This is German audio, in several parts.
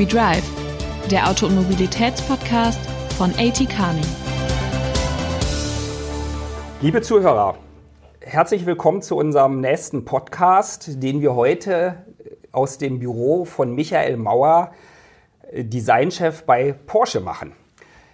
We Drive, der Auto- und Mobilitätspodcast von AT Carney. Liebe Zuhörer, herzlich willkommen zu unserem nächsten Podcast, den wir heute aus dem Büro von Michael Mauer, Designchef bei Porsche, machen.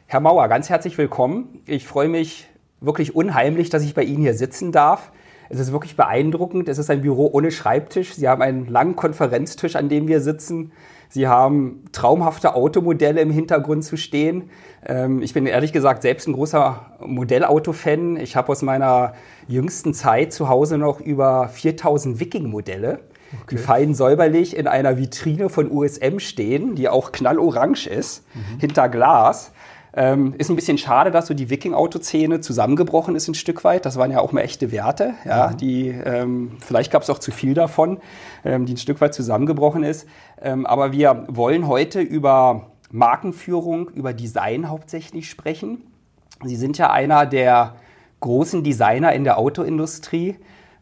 Herr Mauer, ganz herzlich willkommen. Ich freue mich wirklich unheimlich, dass ich bei Ihnen hier sitzen darf. Es ist wirklich beeindruckend. Es ist ein Büro ohne Schreibtisch. Sie haben einen langen Konferenztisch, an dem wir sitzen. Sie haben traumhafte Automodelle im Hintergrund zu stehen. Ähm, ich bin ehrlich gesagt selbst ein großer Modellauto-Fan. Ich habe aus meiner jüngsten Zeit zu Hause noch über 4000 Viking-Modelle, okay. die fein säuberlich in einer Vitrine von USM stehen, die auch knallorange ist, mhm. hinter Glas. Ähm, ist ein bisschen schade, dass so die Viking-Autoszene zusammengebrochen ist ein Stück weit. Das waren ja auch mal echte Werte. Ja, mhm. die, ähm, vielleicht gab es auch zu viel davon, ähm, die ein Stück weit zusammengebrochen ist. Ähm, aber wir wollen heute über Markenführung, über Design hauptsächlich sprechen. Sie sind ja einer der großen Designer in der Autoindustrie.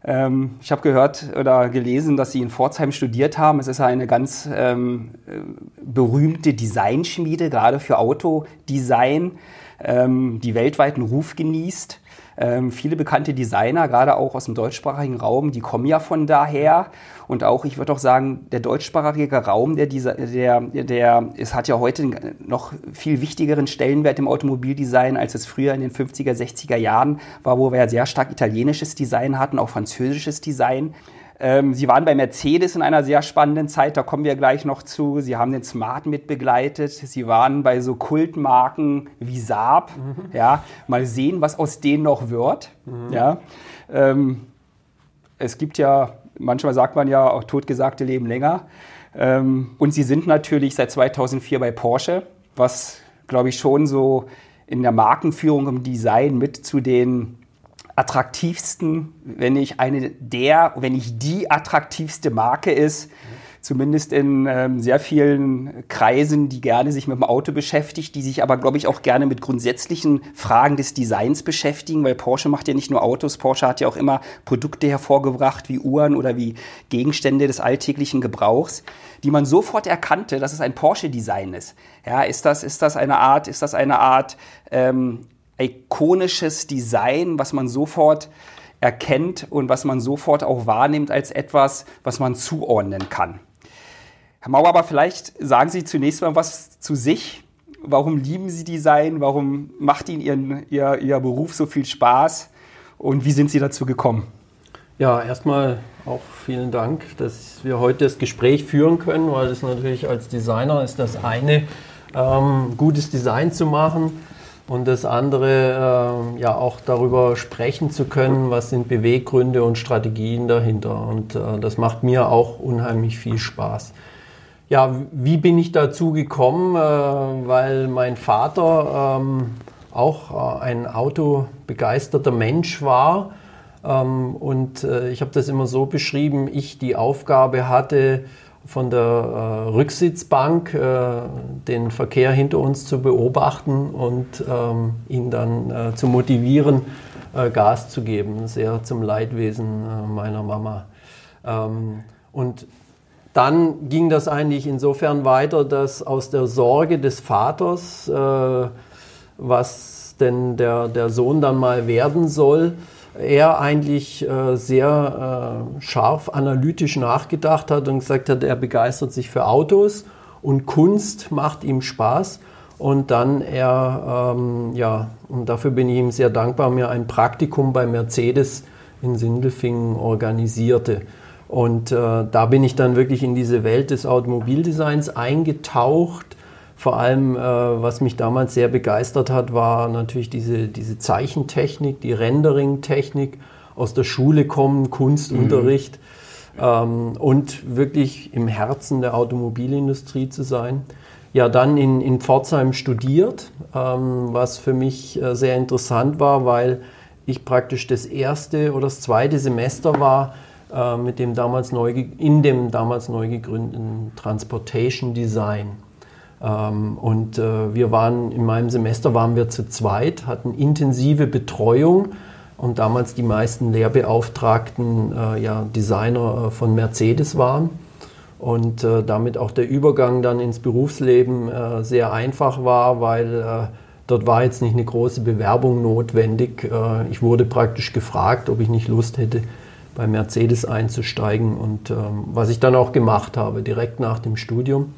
Ähm, ich habe gehört oder gelesen, dass Sie in Pforzheim studiert haben. Es ist eine ganz ähm, äh, berühmte Designschmiede, gerade für Autodesign, ähm, die weltweiten Ruf genießt. Ähm, viele bekannte Designer, gerade auch aus dem deutschsprachigen Raum, die kommen ja von daher. Und auch, ich würde auch sagen, der deutschsprachige Raum, der, der, der, es hat ja heute noch viel wichtigeren Stellenwert im Automobildesign, als es früher in den 50er, 60er Jahren war, wo wir ja sehr stark italienisches Design hatten, auch französisches Design. Ähm, Sie waren bei Mercedes in einer sehr spannenden Zeit, da kommen wir gleich noch zu. Sie haben den Smart mitbegleitet. Sie waren bei so Kultmarken wie Saab. Mhm. Ja, mal sehen, was aus denen noch wird. Mhm. Ja, ähm, es gibt ja, manchmal sagt man ja, auch totgesagte leben länger. Ähm, und Sie sind natürlich seit 2004 bei Porsche, was, glaube ich, schon so in der Markenführung im Design mit zu den attraktivsten, wenn nicht eine der, wenn nicht die attraktivste Marke ist, zumindest in ähm, sehr vielen Kreisen, die gerne sich mit dem Auto beschäftigt, die sich aber, glaube ich, auch gerne mit grundsätzlichen Fragen des Designs beschäftigen, weil Porsche macht ja nicht nur Autos, Porsche hat ja auch immer Produkte hervorgebracht, wie Uhren oder wie Gegenstände des alltäglichen Gebrauchs, die man sofort erkannte, dass es ein Porsche-Design ist. Ja, ist das, ist das eine Art, ist das eine Art ähm, ikonisches Design, was man sofort erkennt und was man sofort auch wahrnimmt als etwas, was man zuordnen kann. Herr Mauer, aber vielleicht sagen Sie zunächst mal was zu sich. Warum lieben Sie Design? Warum macht Ihnen Ihren, Ihr, Ihr Beruf so viel Spaß? Und wie sind Sie dazu gekommen? Ja, erstmal auch vielen Dank, dass wir heute das Gespräch führen können, weil es natürlich als Designer ist das eine, ähm, gutes Design zu machen und das andere äh, ja auch darüber sprechen zu können, was sind Beweggründe und Strategien dahinter. Und äh, das macht mir auch unheimlich viel Spaß. Ja, wie bin ich dazu gekommen? Äh, weil mein Vater ähm, auch äh, ein autobegeisterter Mensch war. Ähm, und äh, ich habe das immer so beschrieben, ich die Aufgabe hatte, von der äh, Rücksitzbank äh, den Verkehr hinter uns zu beobachten und ähm, ihn dann äh, zu motivieren, äh, Gas zu geben, sehr zum Leidwesen äh, meiner Mama. Ähm, und dann ging das eigentlich insofern weiter, dass aus der Sorge des Vaters, äh, was denn der, der Sohn dann mal werden soll, er eigentlich äh, sehr äh, scharf analytisch nachgedacht hat und gesagt hat, er begeistert sich für Autos und Kunst macht ihm Spaß. Und dann er, ähm, ja, und dafür bin ich ihm sehr dankbar, mir ein Praktikum bei Mercedes in Sindelfingen organisierte. Und äh, da bin ich dann wirklich in diese Welt des Automobildesigns eingetaucht vor allem, äh, was mich damals sehr begeistert hat, war natürlich diese, diese Zeichentechnik, die Rendering-Technik, aus der Schule kommen, Kunstunterricht mhm. ähm, und wirklich im Herzen der Automobilindustrie zu sein. Ja, dann in, in Pforzheim studiert, ähm, was für mich äh, sehr interessant war, weil ich praktisch das erste oder das zweite Semester war äh, mit dem damals neu, in dem damals neu gegründeten Transportation Design. Ähm, und äh, wir waren, in meinem Semester waren wir zu zweit, hatten intensive Betreuung und damals die meisten Lehrbeauftragten äh, ja, Designer äh, von Mercedes waren. und äh, damit auch der Übergang dann ins Berufsleben äh, sehr einfach war, weil äh, dort war jetzt nicht eine große Bewerbung notwendig. Ich wurde praktisch gefragt, ob ich nicht Lust hätte, bei Mercedes einzusteigen und ähm, was ich dann auch gemacht habe, direkt nach dem Studium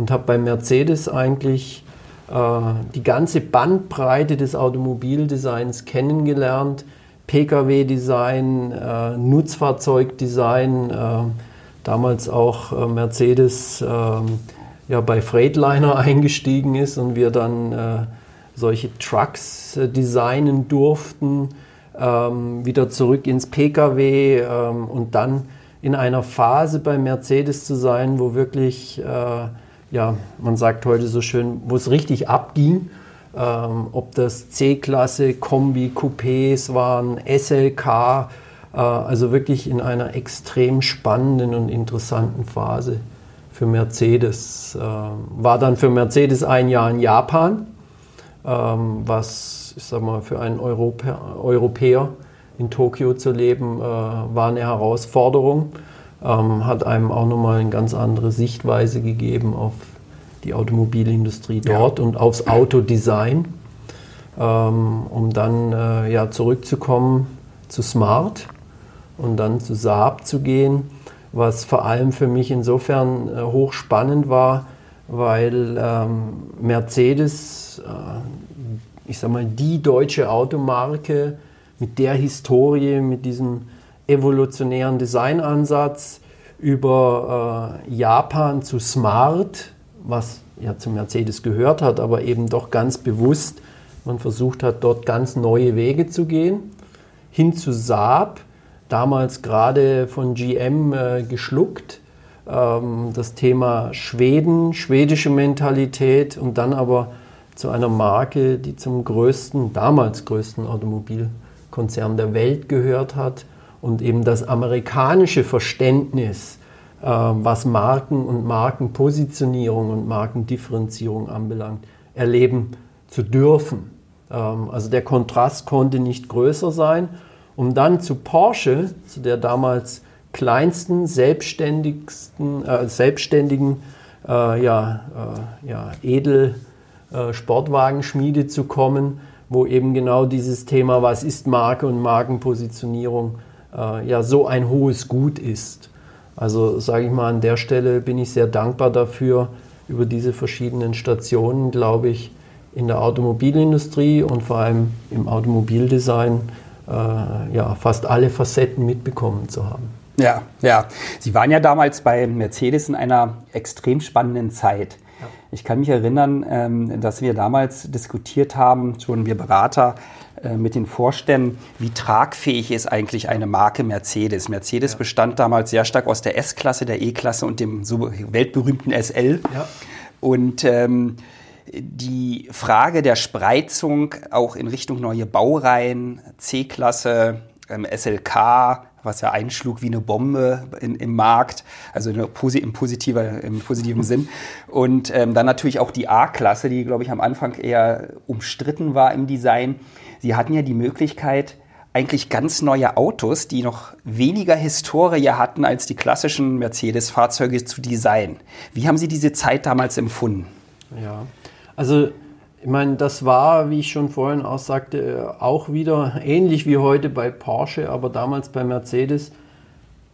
und habe bei Mercedes eigentlich äh, die ganze Bandbreite des Automobildesigns kennengelernt. Pkw-Design, äh, Nutzfahrzeugdesign, äh, damals auch äh, Mercedes ähm, ja, bei Freightliner eingestiegen ist und wir dann äh, solche Trucks äh, designen durften, ähm, wieder zurück ins Pkw ähm, und dann in einer Phase bei Mercedes zu sein, wo wirklich, äh, ja, man sagt heute so schön, wo es richtig abging. Ähm, ob das C-Klasse, Kombi, Coupés waren, SLK, äh, also wirklich in einer extrem spannenden und interessanten Phase für Mercedes. Äh, war dann für Mercedes ein Jahr in Japan, ähm, was ich sag mal, für einen Europäer in Tokio zu leben, äh, war eine Herausforderung. Ähm, hat einem auch nochmal eine ganz andere Sichtweise gegeben auf die Automobilindustrie dort ja. und aufs Autodesign. Ähm, um dann ja, zurückzukommen zu Smart und dann zu Saab zu gehen, was vor allem für mich insofern äh, hochspannend war, weil ähm, Mercedes, äh, ich sag mal, die deutsche Automarke mit der Historie, mit diesem evolutionären Designansatz über äh, Japan zu Smart, was ja zu Mercedes gehört hat, aber eben doch ganz bewusst, man versucht hat, dort ganz neue Wege zu gehen, hin zu Saab, damals gerade von GM äh, geschluckt. Ähm, das Thema Schweden, schwedische Mentalität und dann aber zu einer Marke, die zum größten, damals größten Automobilkonzern der Welt gehört hat und eben das amerikanische Verständnis, äh, was Marken und Markenpositionierung und Markendifferenzierung anbelangt, erleben zu dürfen. Ähm, also der Kontrast konnte nicht größer sein um dann zu Porsche, zu der damals kleinsten, selbstständigsten, äh, selbstständigen äh, ja, äh, ja, Edel-Sportwagenschmiede äh, zu kommen, wo eben genau dieses Thema, was ist Marke und Markenpositionierung, äh, ja so ein hohes Gut ist. Also sage ich mal, an der Stelle bin ich sehr dankbar dafür, über diese verschiedenen Stationen, glaube ich, in der Automobilindustrie und vor allem im Automobildesign äh, ja, fast alle Facetten mitbekommen zu haben. Ja, ja. Sie waren ja damals bei Mercedes in einer extrem spannenden Zeit. Ich kann mich erinnern, ähm, dass wir damals diskutiert haben, schon wir Berater, mit den Vorständen, wie tragfähig ist eigentlich eine Marke Mercedes. Mercedes ja. bestand damals sehr stark aus der S-Klasse, der E-Klasse und dem so weltberühmten SL. Ja. Und ähm, die Frage der Spreizung auch in Richtung neue Baureihen, C-Klasse, ähm, SLK, was ja einschlug wie eine Bombe in, im Markt, also eine, im, positiver, im positiven Sinn. Und ähm, dann natürlich auch die A-Klasse, die, glaube ich, am Anfang eher umstritten war im Design. Sie hatten ja die Möglichkeit, eigentlich ganz neue Autos, die noch weniger Historie hatten als die klassischen Mercedes-Fahrzeuge zu designen. Wie haben Sie diese Zeit damals empfunden? Ja, also ich meine, das war, wie ich schon vorhin auch sagte, auch wieder ähnlich wie heute bei Porsche, aber damals bei Mercedes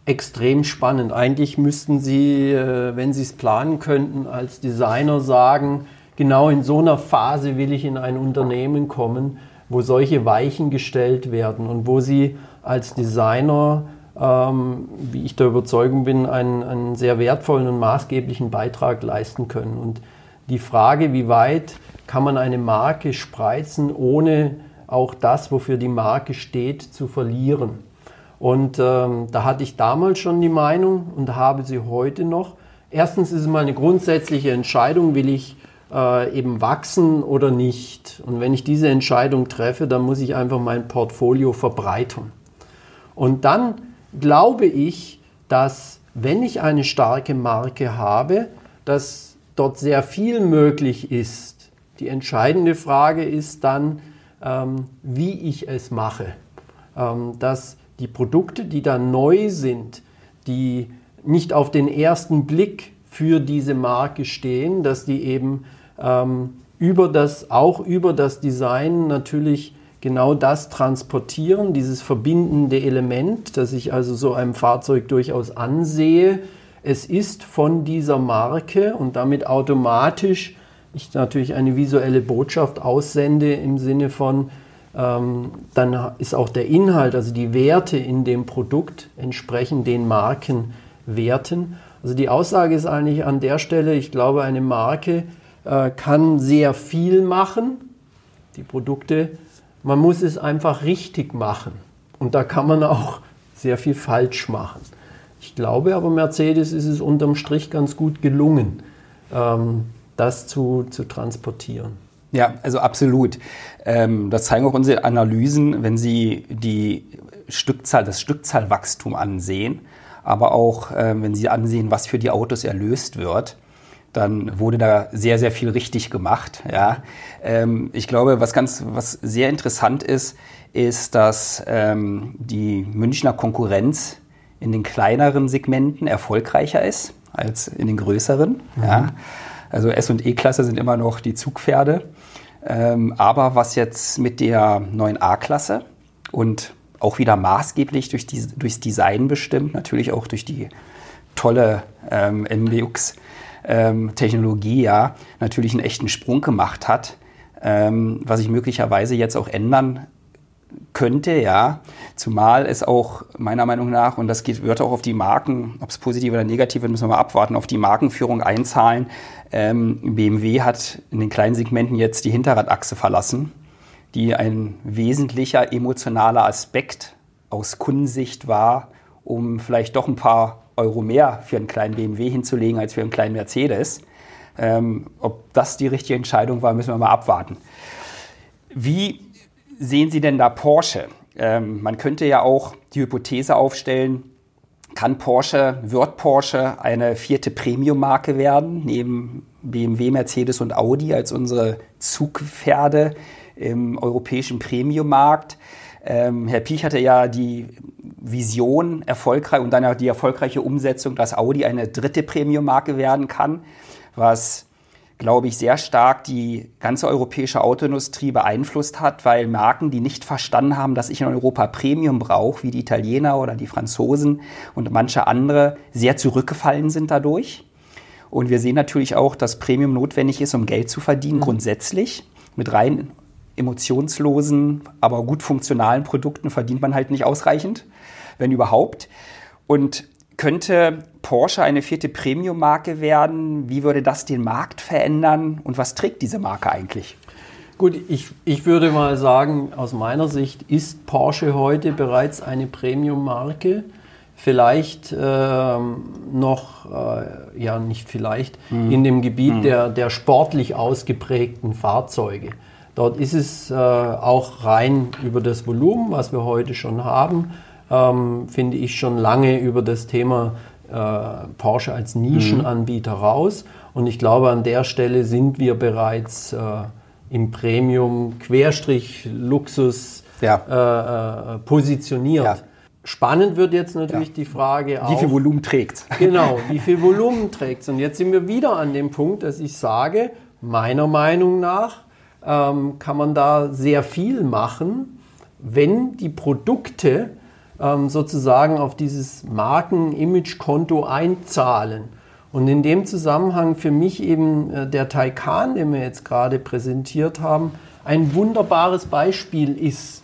extrem spannend. Eigentlich müssten Sie, äh, wenn Sie es planen könnten, als Designer sagen, genau in so einer Phase will ich in ein Unternehmen kommen, wo solche Weichen gestellt werden und wo Sie als Designer, ähm, wie ich der Überzeugung bin, einen, einen sehr wertvollen und maßgeblichen Beitrag leisten können. Und die Frage, wie weit kann man eine Marke spreizen, ohne auch das, wofür die Marke steht, zu verlieren. Und ähm, da hatte ich damals schon die Meinung und habe sie heute noch. Erstens ist es mal eine grundsätzliche Entscheidung, will ich äh, eben wachsen oder nicht. Und wenn ich diese Entscheidung treffe, dann muss ich einfach mein Portfolio verbreitern. Und dann glaube ich, dass wenn ich eine starke Marke habe, dass dort sehr viel möglich ist. Die entscheidende Frage ist dann, ähm, wie ich es mache. Ähm, dass die Produkte, die da neu sind, die nicht auf den ersten Blick für diese Marke stehen, dass die eben ähm, über das, auch über das Design natürlich genau das transportieren, dieses verbindende Element, das ich also so einem Fahrzeug durchaus ansehe. Es ist von dieser Marke und damit automatisch ich natürlich eine visuelle Botschaft aussende im Sinne von, ähm, dann ist auch der Inhalt, also die Werte in dem Produkt entsprechend den Markenwerten. Also die Aussage ist eigentlich an der Stelle, ich glaube, eine Marke äh, kann sehr viel machen, die Produkte, man muss es einfach richtig machen. Und da kann man auch sehr viel falsch machen. Ich glaube aber, Mercedes ist es unterm Strich ganz gut gelungen, ähm, das zu, zu transportieren. Ja, also absolut. Ähm, das zeigen auch unsere Analysen, wenn Sie die Stückzahl, das Stückzahlwachstum ansehen, aber auch ähm, wenn Sie ansehen, was für die Autos erlöst wird dann wurde da sehr, sehr viel richtig gemacht. Ja. Ähm, ich glaube, was ganz, was sehr interessant ist, ist, dass ähm, die Münchner Konkurrenz in den kleineren Segmenten erfolgreicher ist als in den größeren. Mhm. Ja. Also S- und E-Klasse sind immer noch die Zugpferde. Ähm, aber was jetzt mit der neuen A-Klasse und auch wieder maßgeblich durch die, durchs Design bestimmt, natürlich auch durch die tolle ähm, MBUX ähm, Technologie ja natürlich einen echten Sprung gemacht hat, ähm, was sich möglicherweise jetzt auch ändern könnte, ja, zumal es auch meiner Meinung nach, und das geht, wird auch auf die Marken, ob es positiv oder negativ wird, müssen wir mal abwarten, auf die Markenführung einzahlen. Ähm, BMW hat in den kleinen Segmenten jetzt die Hinterradachse verlassen, die ein wesentlicher emotionaler Aspekt aus Kundensicht war, um vielleicht doch ein paar Euro mehr für einen kleinen BMW hinzulegen als für einen kleinen Mercedes. Ähm, ob das die richtige Entscheidung war, müssen wir mal abwarten. Wie sehen Sie denn da Porsche? Ähm, man könnte ja auch die Hypothese aufstellen, kann Porsche, wird Porsche eine vierte Premium-Marke werden, neben BMW, Mercedes und Audi als unsere Zugpferde im europäischen Premium-Markt? Ähm, Herr Piech hatte ja die Vision erfolgreich und dann auch die erfolgreiche Umsetzung, dass Audi eine dritte Premium-Marke werden kann, was glaube ich, sehr stark die ganze europäische Autoindustrie beeinflusst hat, weil Marken, die nicht verstanden haben, dass ich in Europa Premium brauche, wie die Italiener oder die Franzosen und manche andere, sehr zurückgefallen sind dadurch. Und wir sehen natürlich auch, dass Premium notwendig ist, um Geld zu verdienen, mhm. grundsätzlich. Mit rein emotionslosen, aber gut funktionalen Produkten verdient man halt nicht ausreichend wenn überhaupt. Und könnte Porsche eine vierte Premium-Marke werden? Wie würde das den Markt verändern? Und was trägt diese Marke eigentlich? Gut, ich, ich würde mal sagen, aus meiner Sicht ist Porsche heute bereits eine Premium-Marke. Vielleicht äh, noch, äh, ja nicht vielleicht, mhm. in dem Gebiet mhm. der, der sportlich ausgeprägten Fahrzeuge. Dort ist es äh, auch rein über das Volumen, was wir heute schon haben, ähm, finde ich, schon lange über das Thema äh, Porsche als Nischenanbieter mhm. raus. Und ich glaube, an der Stelle sind wir bereits äh, im Premium Querstrich Luxus ja. äh, äh positioniert. Ja. Spannend wird jetzt natürlich ja. die Frage auch. Wie viel Volumen trägt Genau, wie viel Volumen trägt Und jetzt sind wir wieder an dem Punkt, dass ich sage, meiner Meinung nach ähm, kann man da sehr viel machen, wenn die Produkte ähm, sozusagen auf dieses Marken-Image-Konto einzahlen. Und in dem Zusammenhang für mich eben äh, der Taycan, den wir jetzt gerade präsentiert haben, ein wunderbares Beispiel ist.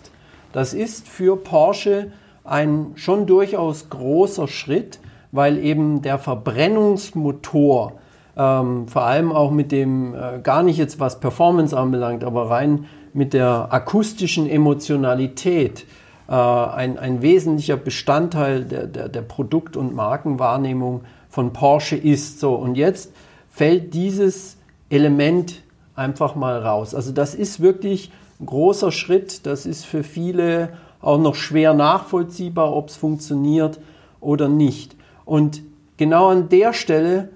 Das ist für Porsche ein schon durchaus großer Schritt, weil eben der Verbrennungsmotor, ähm, vor allem auch mit dem, äh, gar nicht jetzt was Performance anbelangt, aber rein mit der akustischen Emotionalität, äh, ein, ein wesentlicher Bestandteil der, der, der Produkt- und Markenwahrnehmung von Porsche ist. So, und jetzt fällt dieses Element einfach mal raus. Also das ist wirklich ein großer Schritt. Das ist für viele auch noch schwer nachvollziehbar, ob es funktioniert oder nicht. Und genau an der Stelle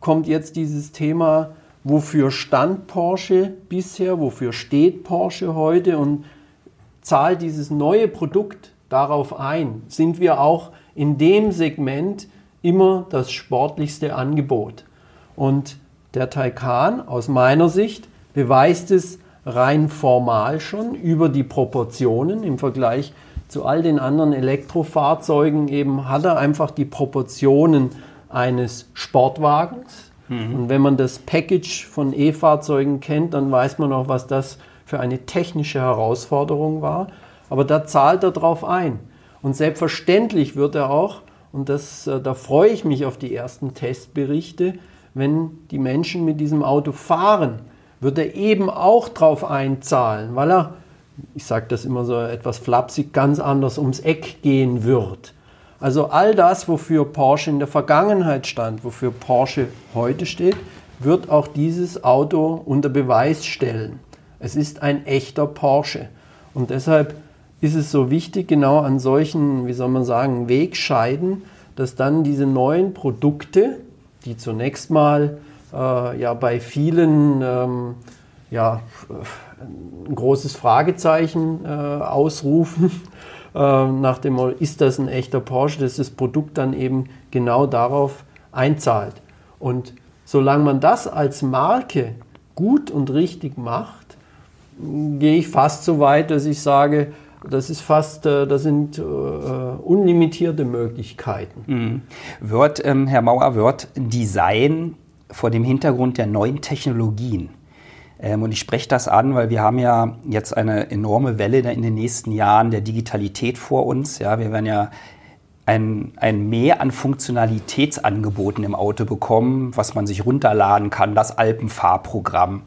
kommt jetzt dieses Thema, wofür stand Porsche bisher, wofür steht Porsche heute und zahlt dieses neue Produkt darauf ein? Sind wir auch in dem Segment immer das sportlichste Angebot. Und der Taycan aus meiner Sicht beweist es rein formal schon über die Proportionen im Vergleich zu all den anderen Elektrofahrzeugen eben hat er einfach die Proportionen eines Sportwagens. Mhm. Und wenn man das Package von E-Fahrzeugen kennt, dann weiß man auch, was das für eine technische Herausforderung war. Aber da zahlt er drauf ein. Und selbstverständlich wird er auch, und das, äh, da freue ich mich auf die ersten Testberichte, wenn die Menschen mit diesem Auto fahren, wird er eben auch drauf einzahlen, weil er, ich sage das immer so etwas flapsig, ganz anders ums Eck gehen wird. Also all das, wofür Porsche in der Vergangenheit stand, wofür Porsche heute steht, wird auch dieses Auto unter Beweis stellen. Es ist ein echter Porsche. Und deshalb ist es so wichtig, genau an solchen, wie soll man sagen, Wegscheiden, dass dann diese neuen Produkte, die zunächst mal äh, ja bei vielen ähm, ja, ein großes Fragezeichen äh, ausrufen, nach dem Motto, ist das ein echter Porsche, dass das Produkt dann eben genau darauf einzahlt. Und solange man das als Marke gut und richtig macht, gehe ich fast so weit, dass ich sage, das ist fast, äh, das sind äh, unlimitierte Möglichkeiten. Mhm. Wird, ähm, Herr Mauer, wird Design vor dem Hintergrund der neuen Technologien, ähm, und ich spreche das an, weil wir haben ja jetzt eine enorme Welle in den nächsten Jahren der Digitalität vor uns. Ja, wir werden ja ein, ein Mehr an Funktionalitätsangeboten im Auto bekommen, was man sich runterladen kann, das Alpenfahrprogramm.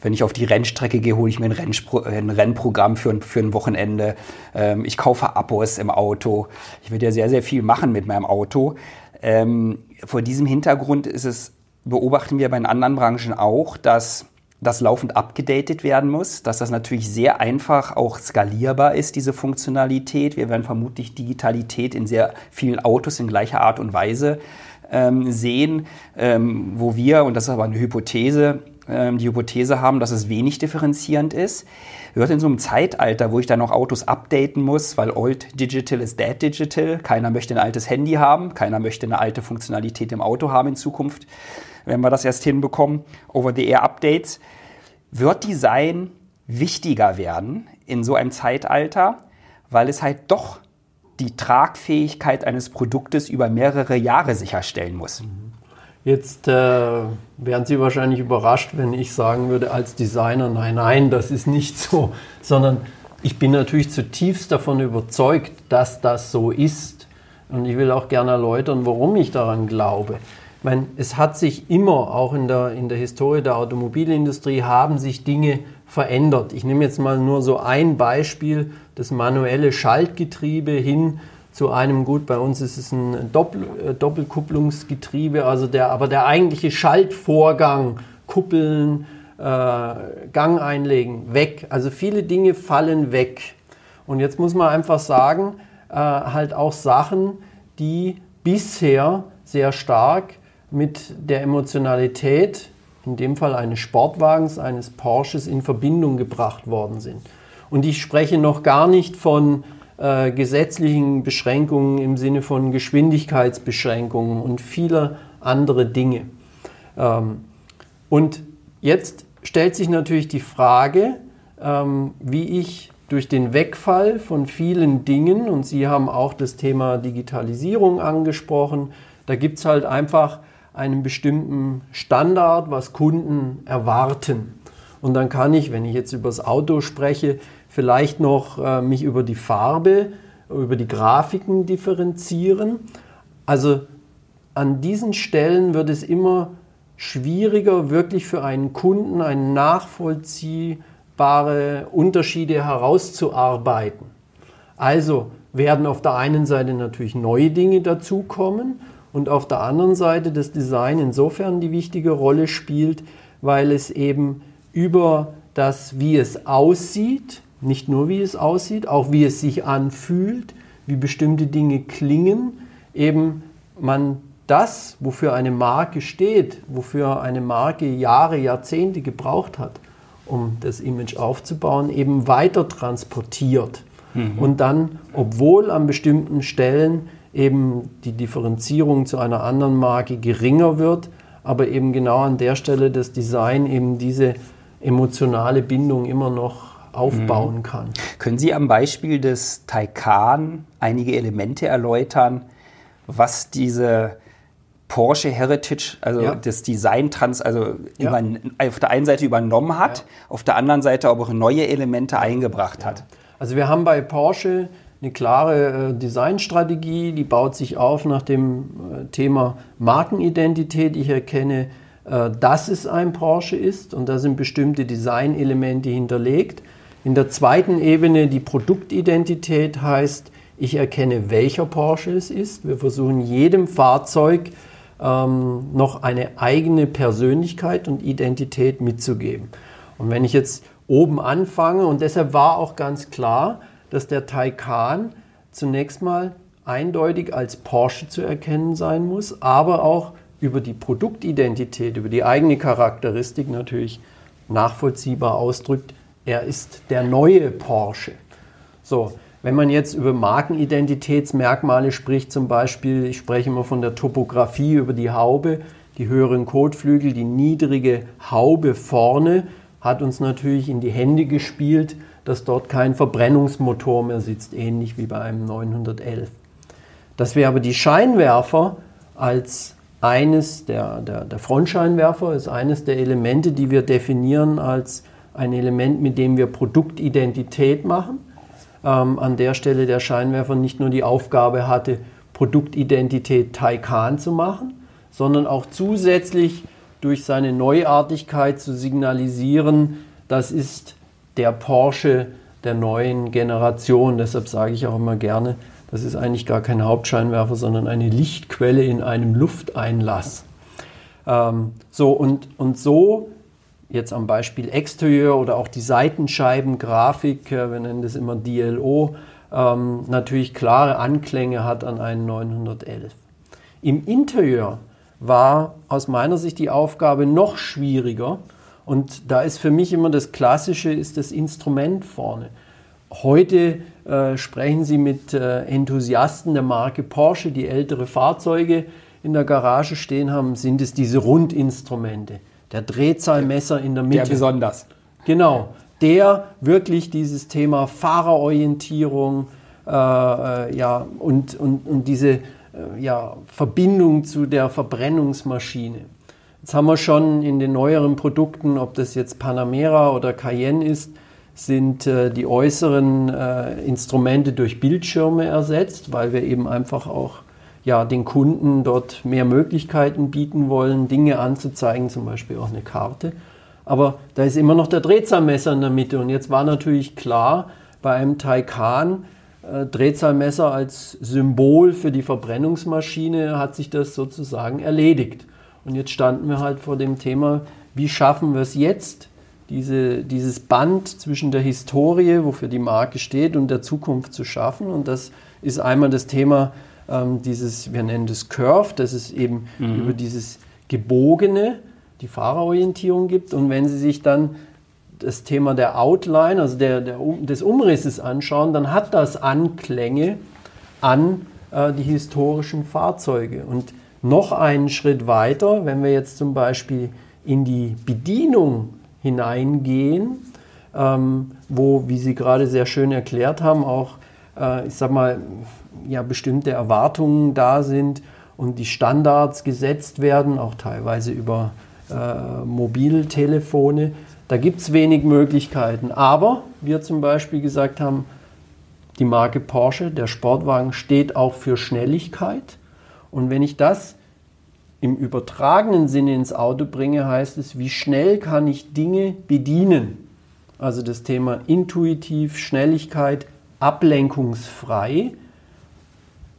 Wenn ich auf die Rennstrecke gehe, hole ich mir ein, Rennspro ein Rennprogramm für, für ein Wochenende. Ähm, ich kaufe Abos im Auto. Ich werde ja sehr, sehr viel machen mit meinem Auto. Ähm, vor diesem Hintergrund ist es, beobachten wir bei den anderen Branchen auch, dass das laufend abgedatet werden muss, dass das natürlich sehr einfach auch skalierbar ist, diese Funktionalität. Wir werden vermutlich Digitalität in sehr vielen Autos in gleicher Art und Weise ähm, sehen, ähm, wo wir, und das ist aber eine Hypothese, ähm, die Hypothese haben, dass es wenig differenzierend ist. Wird in so einem Zeitalter, wo ich dann noch Autos updaten muss, weil old digital is dead digital, keiner möchte ein altes Handy haben, keiner möchte eine alte Funktionalität im Auto haben in Zukunft, wenn wir das erst hinbekommen, Over-the-Air-Updates, wird Design wichtiger werden in so einem Zeitalter, weil es halt doch die Tragfähigkeit eines Produktes über mehrere Jahre sicherstellen muss. Jetzt äh, wären Sie wahrscheinlich überrascht, wenn ich sagen würde als Designer, nein, nein, das ist nicht so, sondern ich bin natürlich zutiefst davon überzeugt, dass das so ist. Und ich will auch gerne erläutern, warum ich daran glaube meine, es hat sich immer, auch in der, in der Historie der Automobilindustrie, haben sich Dinge verändert. Ich nehme jetzt mal nur so ein Beispiel, das manuelle Schaltgetriebe hin zu einem, gut, bei uns ist es ein Doppel, äh, Doppelkupplungsgetriebe, also der, aber der eigentliche Schaltvorgang, Kuppeln, äh, Gang einlegen, weg. Also viele Dinge fallen weg. Und jetzt muss man einfach sagen, äh, halt auch Sachen, die bisher sehr stark mit der Emotionalität, in dem Fall eines Sportwagens, eines Porsches, in Verbindung gebracht worden sind. Und ich spreche noch gar nicht von äh, gesetzlichen Beschränkungen im Sinne von Geschwindigkeitsbeschränkungen und vieler andere Dinge. Ähm, und jetzt stellt sich natürlich die Frage, ähm, wie ich durch den Wegfall von vielen Dingen, und Sie haben auch das Thema Digitalisierung angesprochen, da gibt es halt einfach einen bestimmten Standard, was Kunden erwarten. Und dann kann ich, wenn ich jetzt über das Auto spreche, vielleicht noch äh, mich über die Farbe, über die Grafiken differenzieren. Also an diesen Stellen wird es immer schwieriger, wirklich für einen Kunden eine nachvollziehbare Unterschiede herauszuarbeiten. Also werden auf der einen Seite natürlich neue Dinge dazukommen und auf der anderen Seite das Design insofern die wichtige Rolle spielt, weil es eben über das, wie es aussieht, nicht nur wie es aussieht, auch wie es sich anfühlt, wie bestimmte Dinge klingen, eben man das, wofür eine Marke steht, wofür eine Marke Jahre, Jahrzehnte gebraucht hat, um das Image aufzubauen, eben weiter transportiert. Mhm. Und dann, obwohl an bestimmten Stellen eben die Differenzierung zu einer anderen Marke geringer wird, aber eben genau an der Stelle das Design eben diese emotionale Bindung immer noch aufbauen mhm. kann. Können Sie am Beispiel des Taycan einige Elemente erläutern, was diese Porsche Heritage, also ja. das Design trans, also ja. über, auf der einen Seite übernommen hat, ja. auf der anderen Seite aber auch neue Elemente eingebracht hat. Also wir haben bei Porsche eine klare äh, Designstrategie, die baut sich auf nach dem äh, Thema Markenidentität. Ich erkenne, äh, dass es ein Porsche ist und da sind bestimmte Designelemente hinterlegt. In der zweiten Ebene die Produktidentität heißt, ich erkenne, welcher Porsche es ist. Wir versuchen jedem Fahrzeug ähm, noch eine eigene Persönlichkeit und Identität mitzugeben. Und wenn ich jetzt oben anfange, und deshalb war auch ganz klar, dass der Taycan zunächst mal eindeutig als Porsche zu erkennen sein muss, aber auch über die Produktidentität, über die eigene Charakteristik natürlich nachvollziehbar ausdrückt, er ist der neue Porsche. So, wenn man jetzt über Markenidentitätsmerkmale spricht, zum Beispiel, ich spreche immer von der Topografie über die Haube, die höheren Kotflügel, die niedrige Haube vorne, hat uns natürlich in die Hände gespielt, dass dort kein Verbrennungsmotor mehr sitzt, ähnlich wie bei einem 911. Dass wir aber die Scheinwerfer als eines der, der, der Frontscheinwerfer ist eines der Elemente, die wir definieren als ein Element, mit dem wir Produktidentität machen ähm, an der Stelle der Scheinwerfer nicht nur die Aufgabe hatte, Produktidentität Taycan zu machen, sondern auch zusätzlich durch seine Neuartigkeit zu signalisieren, das ist der Porsche der neuen Generation. Deshalb sage ich auch immer gerne, das ist eigentlich gar kein Hauptscheinwerfer, sondern eine Lichtquelle in einem Lufteinlass. Ähm, so und, und so jetzt am Beispiel Exterieur oder auch die Seitenscheibengrafik, äh, wir nennen das immer DLO, ähm, natürlich klare Anklänge hat an einen 911. Im Interieur war aus meiner Sicht die Aufgabe noch schwieriger und da ist für mich immer das Klassische, ist das Instrument vorne. Heute äh, sprechen Sie mit äh, Enthusiasten der Marke Porsche, die ältere Fahrzeuge in der Garage stehen haben, sind es diese Rundinstrumente der Drehzahlmesser in der Mitte. Der besonders. Genau, der wirklich dieses Thema Fahrerorientierung äh, äh, ja, und, und, und diese äh, ja, Verbindung zu der Verbrennungsmaschine. Jetzt haben wir schon in den neueren Produkten, ob das jetzt Panamera oder Cayenne ist, sind äh, die äußeren äh, Instrumente durch Bildschirme ersetzt, weil wir eben einfach auch ja, den Kunden dort mehr Möglichkeiten bieten wollen, Dinge anzuzeigen, zum Beispiel auch eine Karte. Aber da ist immer noch der Drehzahlmesser in der Mitte. Und jetzt war natürlich klar, bei einem Taycan, äh, Drehzahlmesser als Symbol für die Verbrennungsmaschine, hat sich das sozusagen erledigt. Und jetzt standen wir halt vor dem Thema, wie schaffen wir es jetzt, diese, dieses Band zwischen der Historie, wofür die Marke steht, und der Zukunft zu schaffen. Und das ist einmal das Thema ähm, dieses, wir nennen das Curve, dass es eben mhm. über dieses Gebogene die Fahrerorientierung gibt. Und wenn Sie sich dann das Thema der Outline, also der, der, des Umrisses anschauen, dann hat das Anklänge an äh, die historischen Fahrzeuge. Und noch einen Schritt weiter, wenn wir jetzt zum Beispiel in die Bedienung hineingehen, ähm, wo, wie Sie gerade sehr schön erklärt haben, auch, äh, ich sag mal, ja bestimmte Erwartungen da sind und die Standards gesetzt werden, auch teilweise über äh, Mobiltelefone. Da gibt es wenig Möglichkeiten. Aber wir zum Beispiel gesagt haben, die Marke Porsche, der Sportwagen, steht auch für Schnelligkeit. Und wenn ich das im übertragenen Sinne ins Auto bringe, heißt es, wie schnell kann ich Dinge bedienen? Also das Thema intuitiv, Schnelligkeit, ablenkungsfrei.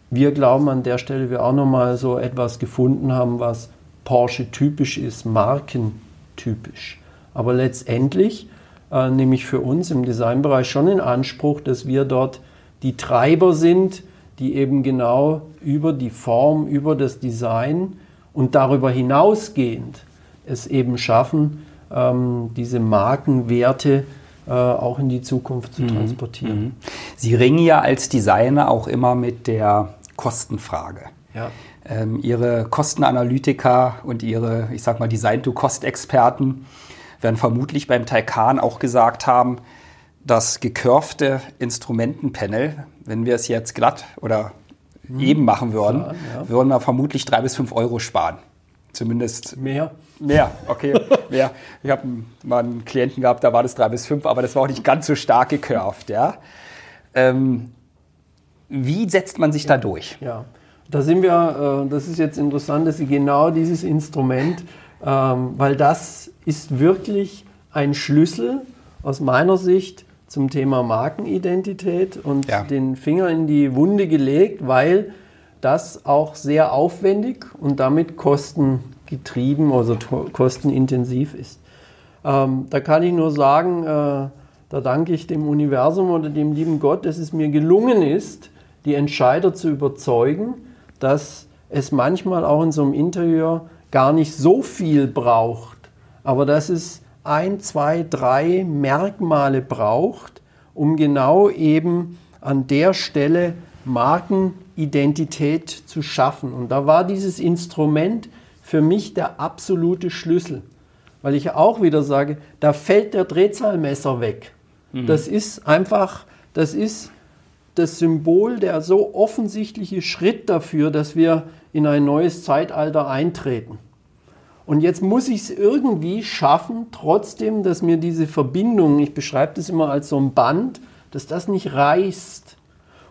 Wir glauben an der Stelle, wir auch nochmal so etwas gefunden haben, was Porsche typisch ist, markentypisch. Aber letztendlich äh, nehme ich für uns im Designbereich schon in Anspruch, dass wir dort die Treiber sind, die eben genau über die Form, über das Design und darüber hinausgehend es eben schaffen, ähm, diese Markenwerte äh, auch in die Zukunft zu mhm. transportieren. Mhm. Sie ringen ja als Designer auch immer mit der Kostenfrage. Ja. Ähm, ihre Kostenanalytiker und Ihre, ich sag mal, Design-to-Cost-Experten werden vermutlich beim Taycan auch gesagt haben, das gekurfte Instrumentenpanel, wenn wir es jetzt glatt oder hm. eben machen würden, Klar, ja. würden wir vermutlich drei bis fünf Euro sparen. Zumindest mehr. Mehr, okay, mehr. Ich habe mal einen Klienten gehabt, da war das drei bis fünf, aber das war auch nicht ganz so stark gekurft, ja. Ähm, wie setzt man sich da durch? Ja, da sind wir, äh, das ist jetzt interessant, dass Sie genau dieses Instrument, ähm, weil das ist wirklich ein Schlüssel aus meiner Sicht zum Thema Markenidentität und ja. den Finger in die Wunde gelegt, weil das auch sehr aufwendig und damit kostengetrieben, also kostenintensiv ist. Ähm, da kann ich nur sagen, äh, da danke ich dem Universum oder dem lieben Gott, dass es mir gelungen ist, die Entscheider zu überzeugen, dass es manchmal auch in so einem Interieur gar nicht so viel braucht, aber dass es ein, zwei, drei Merkmale braucht, um genau eben an der Stelle Markenidentität zu schaffen. Und da war dieses Instrument für mich der absolute Schlüssel, weil ich auch wieder sage, da fällt der Drehzahlmesser weg. Mhm. Das ist einfach, das ist das Symbol, der so offensichtliche Schritt dafür, dass wir in ein neues Zeitalter eintreten. Und jetzt muss ich es irgendwie schaffen, trotzdem, dass mir diese Verbindung, ich beschreibe das immer als so ein Band, dass das nicht reißt.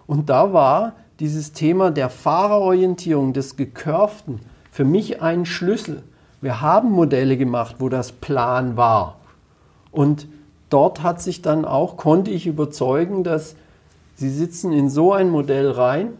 Und da war dieses Thema der Fahrerorientierung, des Gekurften, für mich ein Schlüssel. Wir haben Modelle gemacht, wo das Plan war. Und dort hat sich dann auch, konnte ich überzeugen, dass Sie sitzen in so ein Modell rein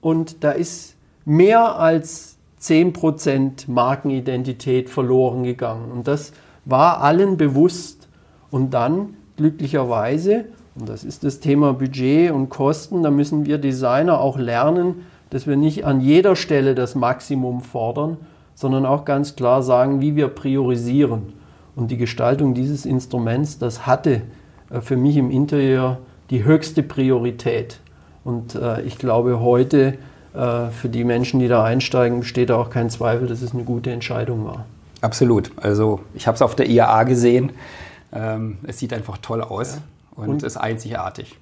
und da ist mehr als 10% Markenidentität verloren gegangen. Und das war allen bewusst. Und dann glücklicherweise, und das ist das Thema Budget und Kosten, da müssen wir Designer auch lernen, dass wir nicht an jeder Stelle das Maximum fordern, sondern auch ganz klar sagen, wie wir priorisieren. Und die Gestaltung dieses Instruments, das hatte äh, für mich im Interieur die höchste Priorität. Und äh, ich glaube, heute für die Menschen, die da einsteigen, besteht auch kein Zweifel, dass es eine gute Entscheidung war. Absolut. Also ich habe es auf der IAA gesehen. Ähm, es sieht einfach toll aus ja. und, und ist einzigartig.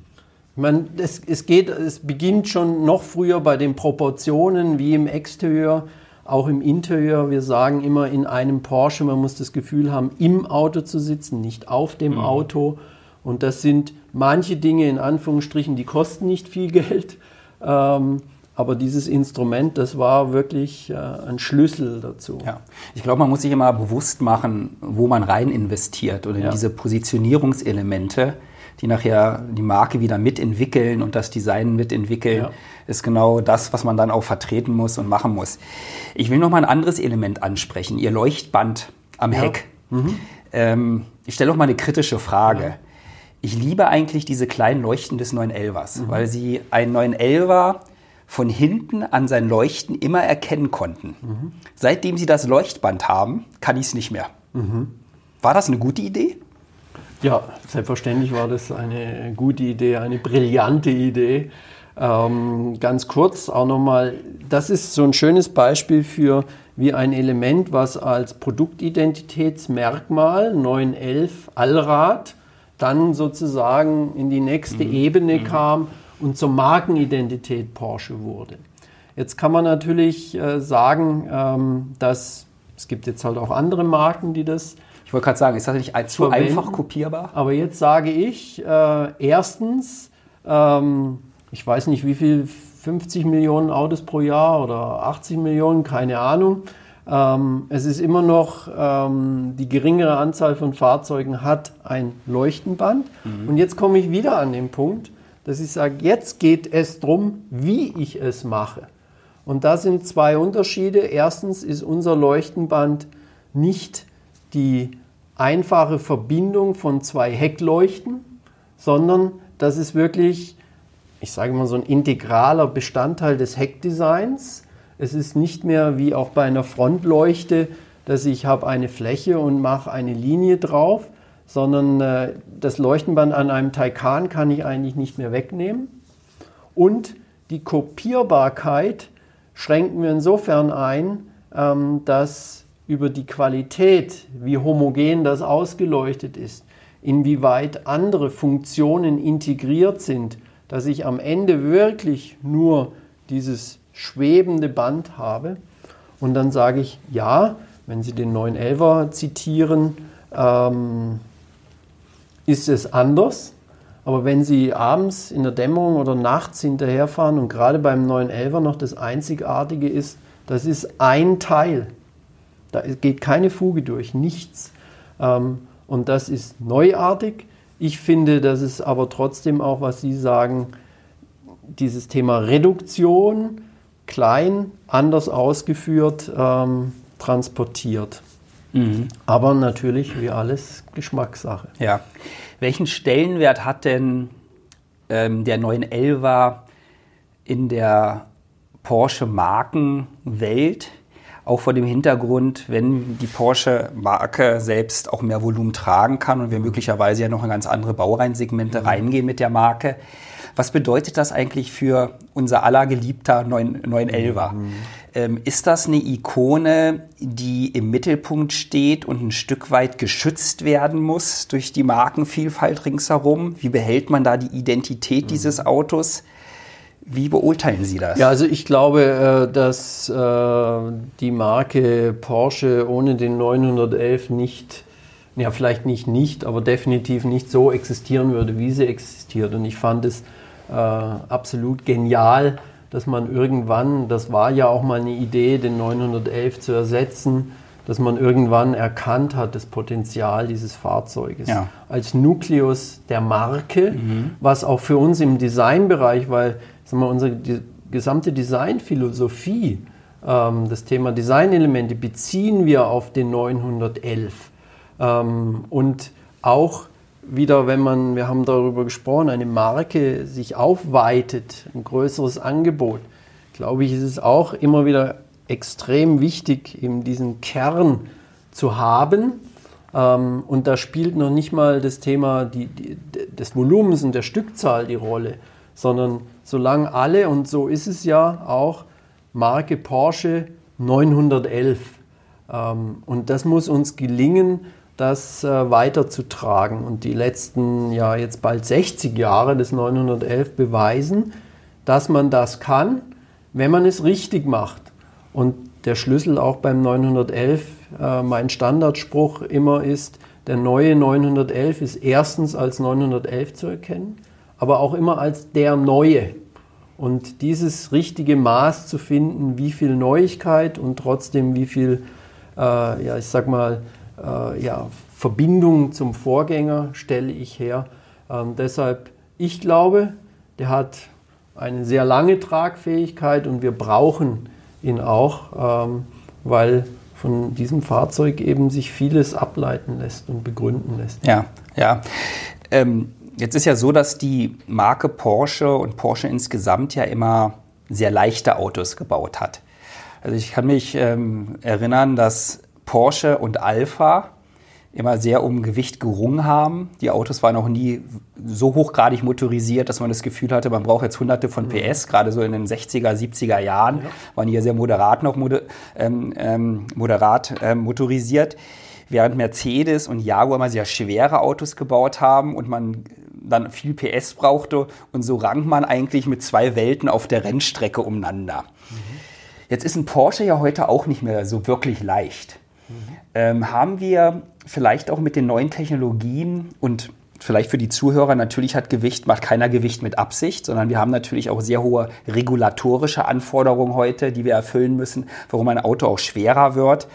Man, es, es, geht, es beginnt schon noch früher bei den Proportionen wie im Exterieur, auch im Interieur. Wir sagen immer in einem Porsche, man muss das Gefühl haben, im Auto zu sitzen, nicht auf dem mhm. Auto. Und das sind manche Dinge in Anführungsstrichen, die kosten nicht viel Geld. Ähm, aber dieses Instrument, das war wirklich äh, ein Schlüssel dazu. Ja. Ich glaube, man muss sich immer bewusst machen, wo man rein investiert und in ja. diese Positionierungselemente, die nachher die Marke wieder mitentwickeln und das Design mitentwickeln, ja. ist genau das, was man dann auch vertreten muss und machen muss. Ich will noch mal ein anderes Element ansprechen, Ihr Leuchtband am Heck. Mhm. Ähm, ich stelle noch mal eine kritische Frage. Ich liebe eigentlich diese kleinen Leuchten des 911ers, mhm. weil sie ein 911er von hinten an sein Leuchten immer erkennen konnten. Mhm. Seitdem sie das Leuchtband haben, kann ich es nicht mehr. Mhm. War das eine gute Idee? Ja, selbstverständlich war das eine gute Idee, eine brillante Idee. Ähm, ganz kurz auch nochmal, das ist so ein schönes Beispiel für, wie ein Element, was als Produktidentitätsmerkmal 911 Allrad dann sozusagen in die nächste mhm. Ebene mhm. kam und zur Markenidentität Porsche wurde. Jetzt kann man natürlich äh, sagen, ähm, dass es gibt jetzt halt auch andere Marken, die das. Ich wollte gerade sagen, ist das nicht zu einfach kopierbar? Aber jetzt sage ich, äh, erstens, ähm, ich weiß nicht wie viel, 50 Millionen Autos pro Jahr oder 80 Millionen, keine Ahnung. Ähm, es ist immer noch, ähm, die geringere Anzahl von Fahrzeugen hat ein Leuchtenband. Mhm. Und jetzt komme ich wieder an den Punkt, dass ich sage, jetzt geht es darum, wie ich es mache. Und da sind zwei Unterschiede. Erstens ist unser Leuchtenband nicht die einfache Verbindung von zwei Heckleuchten, sondern das ist wirklich, ich sage mal, so ein integraler Bestandteil des Heckdesigns. Es ist nicht mehr wie auch bei einer Frontleuchte, dass ich habe eine Fläche und mache eine Linie drauf, sondern äh, das Leuchtenband an einem Taycan kann ich eigentlich nicht mehr wegnehmen. Und die Kopierbarkeit schränken wir insofern ein, ähm, dass über die Qualität, wie homogen das ausgeleuchtet ist, inwieweit andere Funktionen integriert sind, dass ich am Ende wirklich nur dieses schwebende Band habe. Und dann sage ich, ja, wenn Sie den 911er zitieren, ähm, ist es anders. Aber wenn Sie abends in der Dämmerung oder nachts hinterherfahren und gerade beim 911er noch das Einzigartige ist, das ist ein Teil. Da geht keine Fuge durch, nichts. Ähm, und das ist neuartig. Ich finde, dass es aber trotzdem auch, was Sie sagen, dieses Thema Reduktion, klein, anders ausgeführt, ähm, transportiert. Mhm. Aber natürlich, wie alles, Geschmackssache. Ja. Welchen Stellenwert hat denn ähm, der 911er in der Porsche-Markenwelt? Auch vor dem Hintergrund, wenn die Porsche-Marke selbst auch mehr Volumen tragen kann und wir möglicherweise ja noch in ganz andere Baureinsegmente mhm. reingehen mit der Marke. Was bedeutet das eigentlich für unser aller geliebter 9, 911er? Mhm. Ähm, ist das eine Ikone, die im Mittelpunkt steht und ein Stück weit geschützt werden muss durch die Markenvielfalt ringsherum? Wie behält man da die Identität mhm. dieses Autos? Wie beurteilen Sie das? Ja, also ich glaube, äh, dass äh, die Marke Porsche ohne den 911 nicht, ja vielleicht nicht nicht, aber definitiv nicht so existieren würde, wie sie existiert. Und ich fand es äh, absolut genial, dass man irgendwann, das war ja auch mal eine Idee, den 911 zu ersetzen, dass man irgendwann erkannt hat, das Potenzial dieses Fahrzeuges ja. als Nukleus der Marke, mhm. was auch für uns im Designbereich, weil sagen wir, unsere gesamte Designphilosophie, ähm, das Thema Designelemente beziehen wir auf den 911 ähm, und auch wieder, wenn man, wir haben darüber gesprochen, eine Marke sich aufweitet, ein größeres Angebot, glaube ich, ist es auch immer wieder extrem wichtig, eben diesen Kern zu haben. Ähm, und da spielt noch nicht mal das Thema die, die, des Volumens und der Stückzahl die Rolle, sondern solange alle, und so ist es ja auch, Marke Porsche 911. Ähm, und das muss uns gelingen, das äh, weiterzutragen. Und die letzten, ja jetzt bald 60 Jahre des 911 beweisen, dass man das kann, wenn man es richtig macht. Und der Schlüssel auch beim 911, äh, mein Standardspruch immer ist, der neue 911 ist erstens als 911 zu erkennen, aber auch immer als der neue. Und dieses richtige Maß zu finden, wie viel Neuigkeit und trotzdem wie viel, äh, ja, ich sag mal, äh, ja, Verbindung zum Vorgänger stelle ich her. Ähm, deshalb, ich glaube, der hat eine sehr lange Tragfähigkeit und wir brauchen ihn auch, ähm, weil von diesem Fahrzeug eben sich vieles ableiten lässt und begründen lässt. Ja, ja. Ähm, jetzt ist ja so, dass die Marke Porsche und Porsche insgesamt ja immer sehr leichte Autos gebaut hat. Also ich kann mich ähm, erinnern, dass Porsche und Alpha immer sehr um Gewicht gerungen haben. Die Autos waren auch nie so hochgradig motorisiert, dass man das Gefühl hatte, man braucht jetzt hunderte von PS. Mhm. Gerade so in den 60er, 70er Jahren ja. waren die ja sehr moderat noch moder ähm, ähm, moderat ähm, motorisiert. Während Mercedes und Jaguar mal sehr schwere Autos gebaut haben und man dann viel PS brauchte und so rang man eigentlich mit zwei Welten auf der Rennstrecke umeinander. Mhm. Jetzt ist ein Porsche ja heute auch nicht mehr so wirklich leicht. Ähm, haben wir vielleicht auch mit den neuen Technologien und vielleicht für die Zuhörer, natürlich hat Gewicht, macht keiner Gewicht mit Absicht, sondern wir haben natürlich auch sehr hohe regulatorische Anforderungen heute, die wir erfüllen müssen, warum ein Auto auch schwerer wird.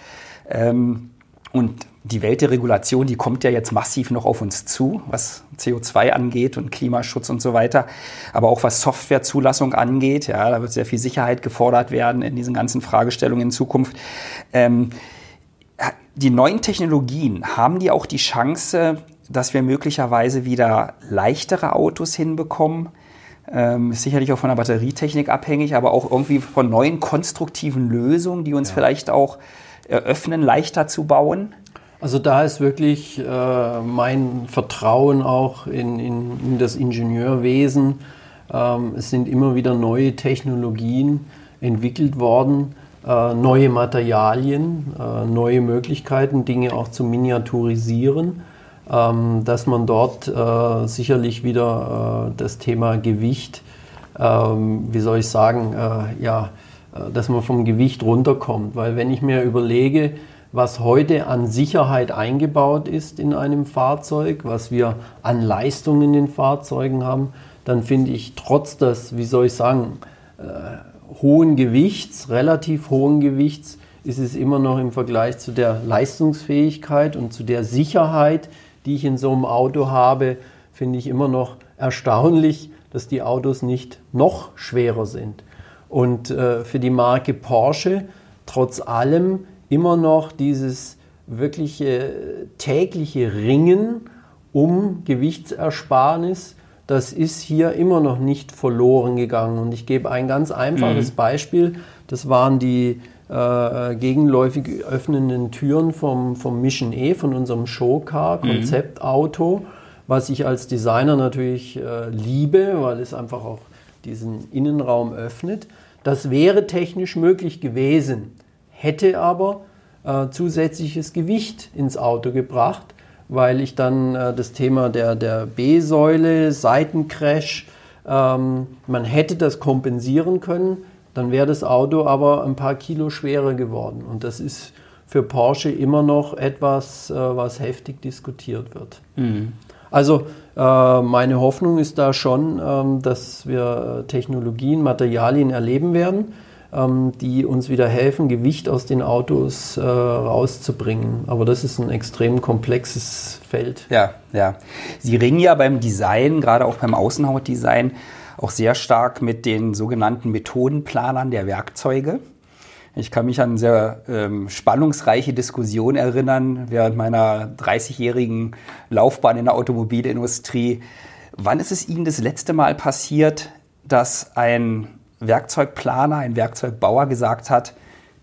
Ähm, und die Welt der Regulation, die kommt ja jetzt massiv noch auf uns zu, was CO2 angeht und Klimaschutz und so weiter. Aber auch was Softwarezulassung angeht, ja, da wird sehr viel Sicherheit gefordert werden in diesen ganzen Fragestellungen in Zukunft. Die neuen Technologien, haben die auch die Chance, dass wir möglicherweise wieder leichtere Autos hinbekommen? Ähm, ist sicherlich auch von der Batterietechnik abhängig, aber auch irgendwie von neuen konstruktiven Lösungen, die uns ja. vielleicht auch eröffnen, leichter zu bauen? Also da ist wirklich äh, mein Vertrauen auch in, in, in das Ingenieurwesen Ähm, es sind immer wieder neue Technologien entwickelt worden, neue Materialien, äh, neue Möglichkeiten, Dinge auch zu miniaturisieren, ähm, dass man dort äh, sicherlich wieder das Thema Gewicht, ähm, wie soll ich sagen, ja, dass man vom Gewicht runterkommt. Weil wenn ich mir überlege, was heute an Sicherheit eingebaut ist in einem Fahrzeug, was wir an Leistungen in den Fahrzeugen haben, dann finde ich trotz des, wie soll ich sagen, hohen Gewichts, relativ hohen Gewichts, ist es immer noch im Vergleich zu der Leistungsfähigkeit und zu der Sicherheit, die ich in so einem Auto habe, finde ich immer noch erstaunlich, dass die Autos nicht noch schwerer sind. Und äh, für die Marke Porsche trotz allem immer noch dieses wirkliche tägliche Ringen um Gewichtsersparnis das ist hier immer noch nicht verloren gegangen. Und ich gebe ein ganz einfaches mhm. Beispiel. Das waren die äh, gegenläufig öffnenden Türen vom, vom Mission E, von unserem Showcar, mhm. Konzeptauto, was ich als Designer natürlich äh, liebe, weil es einfach auch diesen Innenraum öffnet. Das wäre technisch möglich gewesen, hätte aber äh, zusätzliches Gewicht ins Auto gebracht weil ich dann äh, das Thema der, der B-Säule, Seitencrash, ähm, man hätte das kompensieren können, dann wäre das Auto aber ein paar Kilo schwerer geworden. Und das ist für Porsche immer noch etwas, äh, was heftig diskutiert wird. Mhm. Also äh, meine Hoffnung ist da schon, ähm, dass wir Technologien, Materialien erleben werden die uns wieder helfen, Gewicht aus den Autos äh, rauszubringen. Aber das ist ein extrem komplexes Feld. Ja, ja. Sie ringen ja beim Design, gerade auch beim Außenhautdesign, auch sehr stark mit den sogenannten Methodenplanern der Werkzeuge. Ich kann mich an sehr ähm, spannungsreiche Diskussion erinnern während meiner 30-jährigen Laufbahn in der Automobilindustrie. Wann ist es Ihnen das letzte Mal passiert, dass ein Werkzeugplaner, ein Werkzeugbauer gesagt hat,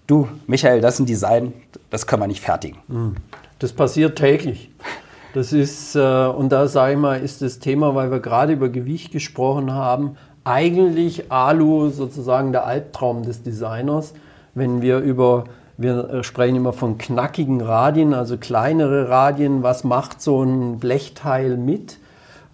du Michael, das ist ein Design, das können wir nicht fertigen. Hm. Das passiert täglich. Das ist, äh, und da sage ich mal, ist das Thema, weil wir gerade über Gewicht gesprochen haben, eigentlich Alu sozusagen der Albtraum des Designers, wenn wir über, wir sprechen immer von knackigen Radien, also kleinere Radien, was macht so ein Blechteil mit?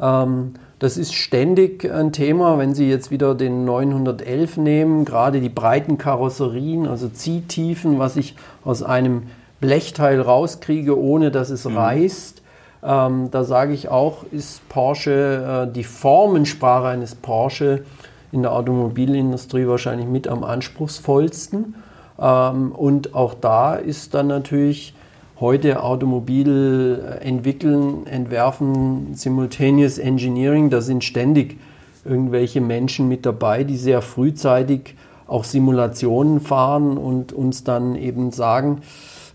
Ähm, das ist ständig ein Thema, wenn Sie jetzt wieder den 911 nehmen, gerade die breiten Karosserien, also Ziehtiefen, was ich aus einem Blechteil rauskriege, ohne dass es mhm. reißt. Ähm, da sage ich auch, ist Porsche, äh, die Formensprache eines Porsche in der Automobilindustrie wahrscheinlich mit am anspruchsvollsten. Ähm, und auch da ist dann natürlich heute Automobil entwickeln, entwerfen, Simultaneous Engineering, da sind ständig irgendwelche Menschen mit dabei, die sehr frühzeitig auch Simulationen fahren und uns dann eben sagen,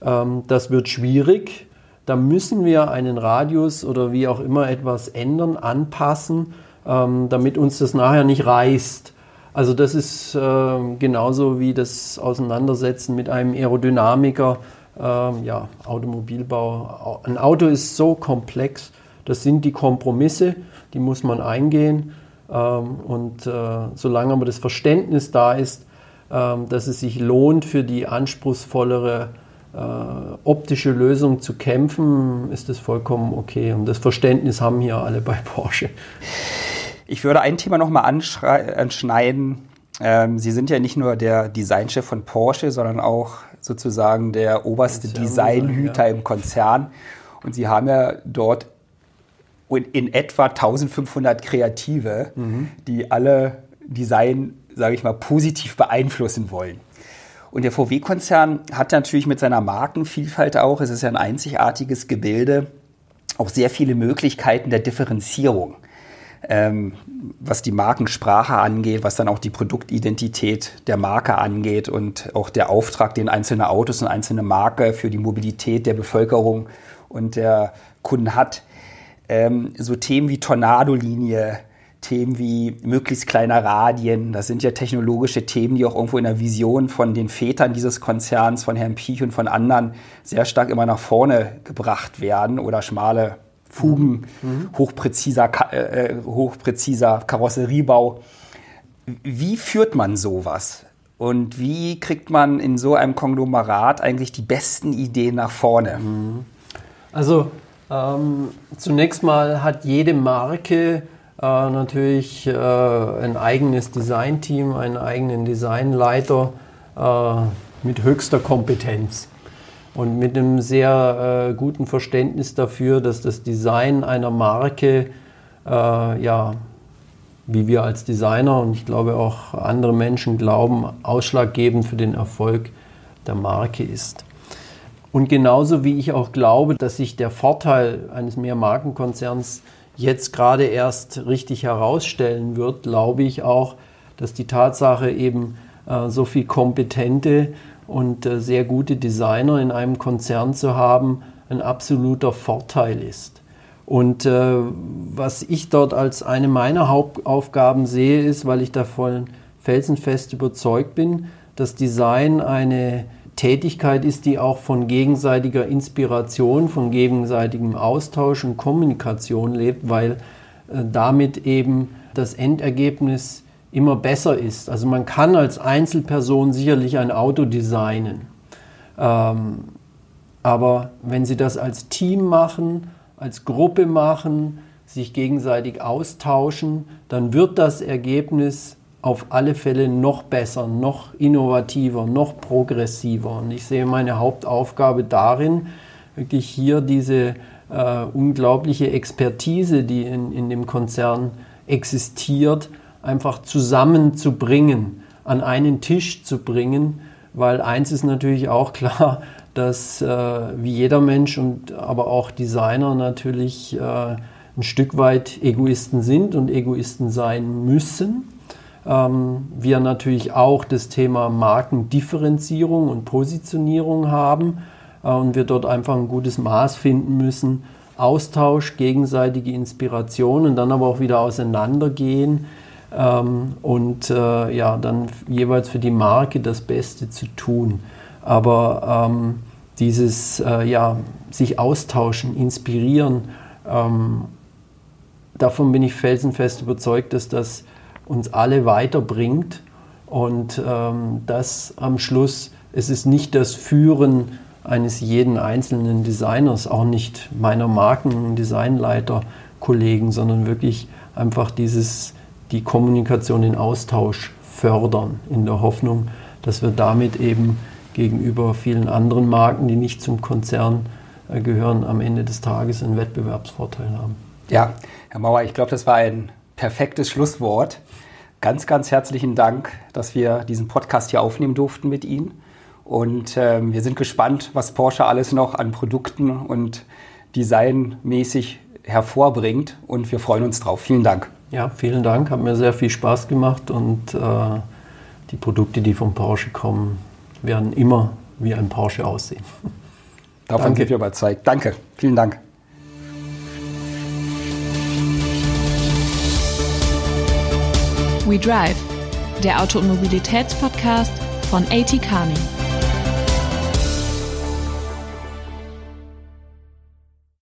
ähm, das wird schwierig, da müssen wir einen Radius oder wie auch immer etwas ändern, anpassen, ähm, damit uns das nachher nicht reißt. Also das ist äh, genauso wie das Auseinandersetzen mit einem Aerodynamiker, ähm, ja, Automobilbau. Ein Auto ist so komplex, das sind die Kompromisse, die muss man eingehen. Ähm, und äh, solange aber das Verständnis da ist, ähm, dass es sich lohnt, für die anspruchsvollere äh, optische Lösung zu kämpfen, ist das vollkommen okay. Und das Verständnis haben hier alle bei Porsche. Ich würde ein Thema nochmal anschneiden. Ähm, Sie sind ja nicht nur der Designchef von Porsche, sondern auch sozusagen der oberste Designhüter ja. im Konzern. Und Sie haben ja dort in etwa 1500 Kreative, mhm. die alle Design, sage ich mal, positiv beeinflussen wollen. Und der VW-Konzern hat natürlich mit seiner Markenvielfalt auch, es ist ja ein einzigartiges Gebilde, auch sehr viele Möglichkeiten der Differenzierung ähm, was die Markensprache angeht, was dann auch die Produktidentität der Marke angeht und auch der Auftrag, den einzelne Autos und einzelne Marke für die Mobilität der Bevölkerung und der Kunden hat. Ähm, so Themen wie Tornado-Linie, Themen wie möglichst kleiner Radien, das sind ja technologische Themen, die auch irgendwo in der Vision von den Vätern dieses Konzerns, von Herrn Piech und von anderen sehr stark immer nach vorne gebracht werden oder schmale Fugen, mhm. hochpräziser, äh, äh, hochpräziser Karosseriebau. Wie führt man sowas? Und wie kriegt man in so einem Konglomerat eigentlich die besten Ideen nach vorne? Mhm. Also ähm, zunächst mal hat jede Marke äh, natürlich äh, ein eigenes Designteam, einen eigenen Designleiter äh, mit höchster Kompetenz und mit einem sehr äh, guten Verständnis dafür, dass das Design einer Marke, äh, ja, wie wir als Designer und ich glaube auch andere Menschen glauben, ausschlaggebend für den Erfolg der Marke ist. Und genauso wie ich auch glaube, dass sich der Vorteil eines Mehrmarkenkonzerns jetzt gerade erst richtig herausstellen wird, glaube ich auch, dass die Tatsache eben äh, so viel kompetente und äh, sehr gute Designer in einem Konzern zu haben, ein absoluter Vorteil ist. Und äh, was ich dort als eine meiner Hauptaufgaben sehe, ist, weil ich davon felsenfest überzeugt bin, dass Design eine Tätigkeit ist, die auch von gegenseitiger Inspiration, von gegenseitigem Austausch und Kommunikation lebt, weil äh, damit eben das Endergebnis immer besser ist. Also man kann als Einzelperson sicherlich ein Auto designen, ähm, aber wenn Sie das als Team machen, als Gruppe machen, sich gegenseitig austauschen, dann wird das Ergebnis auf alle Fälle noch besser, noch innovativer, noch progressiver. Und ich sehe meine Hauptaufgabe darin, wirklich hier diese äh, unglaubliche Expertise, die in, in dem Konzern existiert, einfach zusammenzubringen, an einen Tisch zu bringen, weil eins ist natürlich auch klar, dass äh, wie jeder Mensch und aber auch Designer natürlich äh, ein Stück weit Egoisten sind und Egoisten sein müssen ähm, wir natürlich auch das Thema Markendifferenzierung und Positionierung haben äh, und wir dort einfach ein gutes Maß finden müssen. Austausch, gegenseitige Inspiration und dann aber auch wieder auseinandergehen ähm, und äh, ja, dann jeweils für die Marke das Beste zu tun. Aber ähm, dieses äh, ja, sich austauschen, inspirieren, ähm, davon bin ich felsenfest überzeugt, dass das uns alle weiterbringt und ähm, das am Schluss, es ist nicht das Führen eines jeden einzelnen Designers, auch nicht meiner Marken- Designleiter Kollegen, sondern wirklich einfach dieses, die Kommunikation, den Austausch fördern, in der Hoffnung, dass wir damit eben gegenüber vielen anderen Marken, die nicht zum Konzern äh, gehören, am Ende des Tages einen Wettbewerbsvorteil haben. Ja, Herr Mauer, ich glaube, das war ein perfektes Schlusswort. Ganz, ganz herzlichen Dank, dass wir diesen Podcast hier aufnehmen durften mit Ihnen. Und ähm, wir sind gespannt, was Porsche alles noch an Produkten und designmäßig hervorbringt. Und wir freuen uns drauf. Vielen Dank. Ja, vielen Dank. Hat mir sehr viel Spaß gemacht. Und äh, die Produkte, die von Porsche kommen, werden immer wie ein Porsche aussehen. Davon Danke. sind wir überzeugt. Danke. Vielen Dank. We Drive, der Auto- und Mobilitätspodcast von AT Carney.